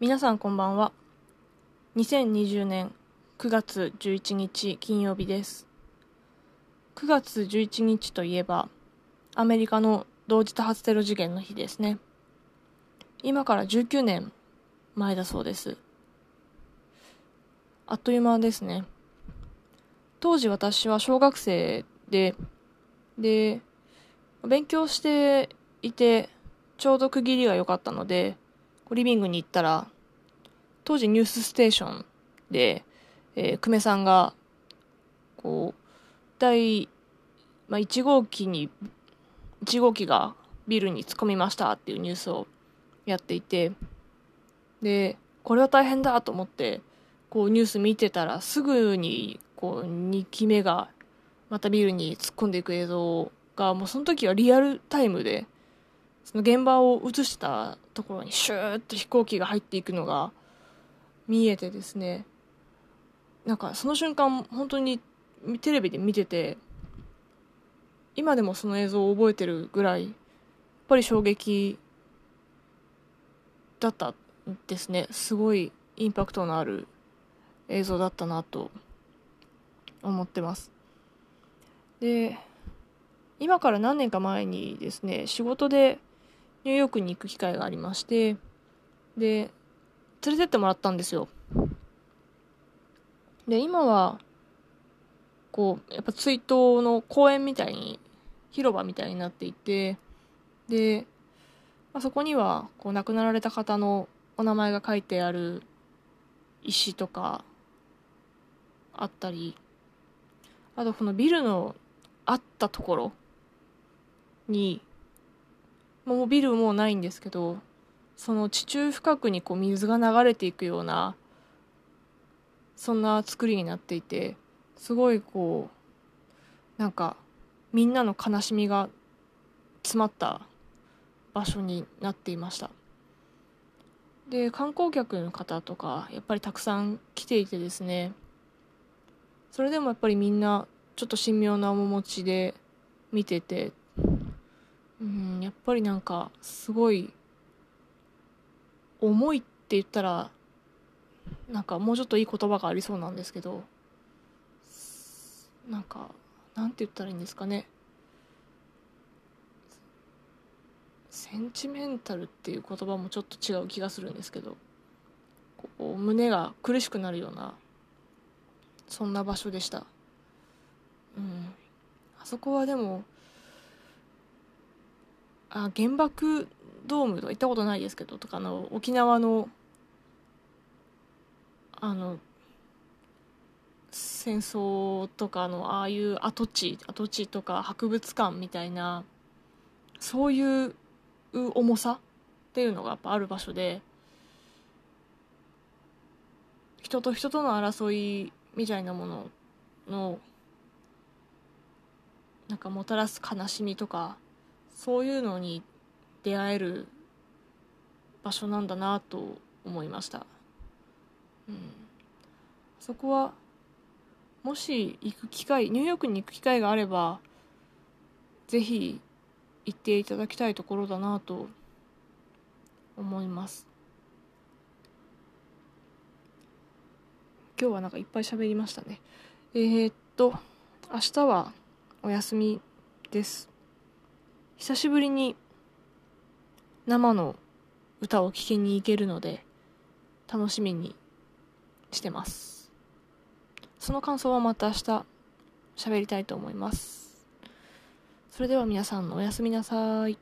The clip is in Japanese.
皆さんこんばんは。2020年9月11日金曜日です。9月11日といえばアメリカの同時多発テロ事件の日ですね。今から19年前だそうです。あっという間ですね。当時私は小学生でで勉強していてちょうど区切りが良かったのでリビングに行ったら、当時ニュースステーションで、えー、久米さんが、こう、第、まあ、1号機に、1号機がビルに突っ込みましたっていうニュースをやっていて、で、これは大変だと思って、こうニュース見てたらすぐに、こう、2機目がまたビルに突っ込んでいく映像が、もうその時はリアルタイムで、その現場を映したところにシューッと飛行機が入っていくのが見えてですねなんかその瞬間本当にテレビで見てて今でもその映像を覚えてるぐらいやっぱり衝撃だったですね。すごいインパクトのある映像だったなと思ってます。で今から何年か前にですね仕事でニューヨークに行く機会がありましてで連れてってもらったんですよ。で今はこうやっぱ追悼の公園みたいに広場みたいになっていてで、まあ、そこにはこう亡くなられた方のお名前が書いてある石とかあったりあとこのビルのあったところにもうビルもうないんですけどその地中深くにこう水が流れていくようなそんな作りになっていてすごいこうなんかみんなの悲しみが詰まった場所になっていました。で観光客の方とかやっぱりたくさん来ていてですね。それでもやっぱりみんなちょっと神妙な面持ちで見ててうんやっぱりなんかすごい重いって言ったらなんかもうちょっといい言葉がありそうなんですけどなんかなんて言ったらいいんですかね。センチメンタルっていう言葉もちょっと違う気がするんですけどこう胸が苦しくなるようなそんな場所でした。うん。あそこはでもあ原爆ドームとか行ったことないですけどとかの沖縄のあの戦争とかのああいう跡地跡地とか博物館みたいなそういう重さっていうのがやっぱある場所で人と人との争いみたいなもののなんかもたらす悲しみとかそういうのに出会える場所なんだなと思いました、うん、そこはもし行く機会ニューヨークに行く機会があればぜひ行っていただきたいところだなと思います。今日はなんかいっぱい喋りましたね。えー、っと明日はお休みです。久しぶりに生の歌を聴きに行けるので楽しみにしてます。その感想はまた明日喋りたいと思います。それでは皆さんおやすみなさい。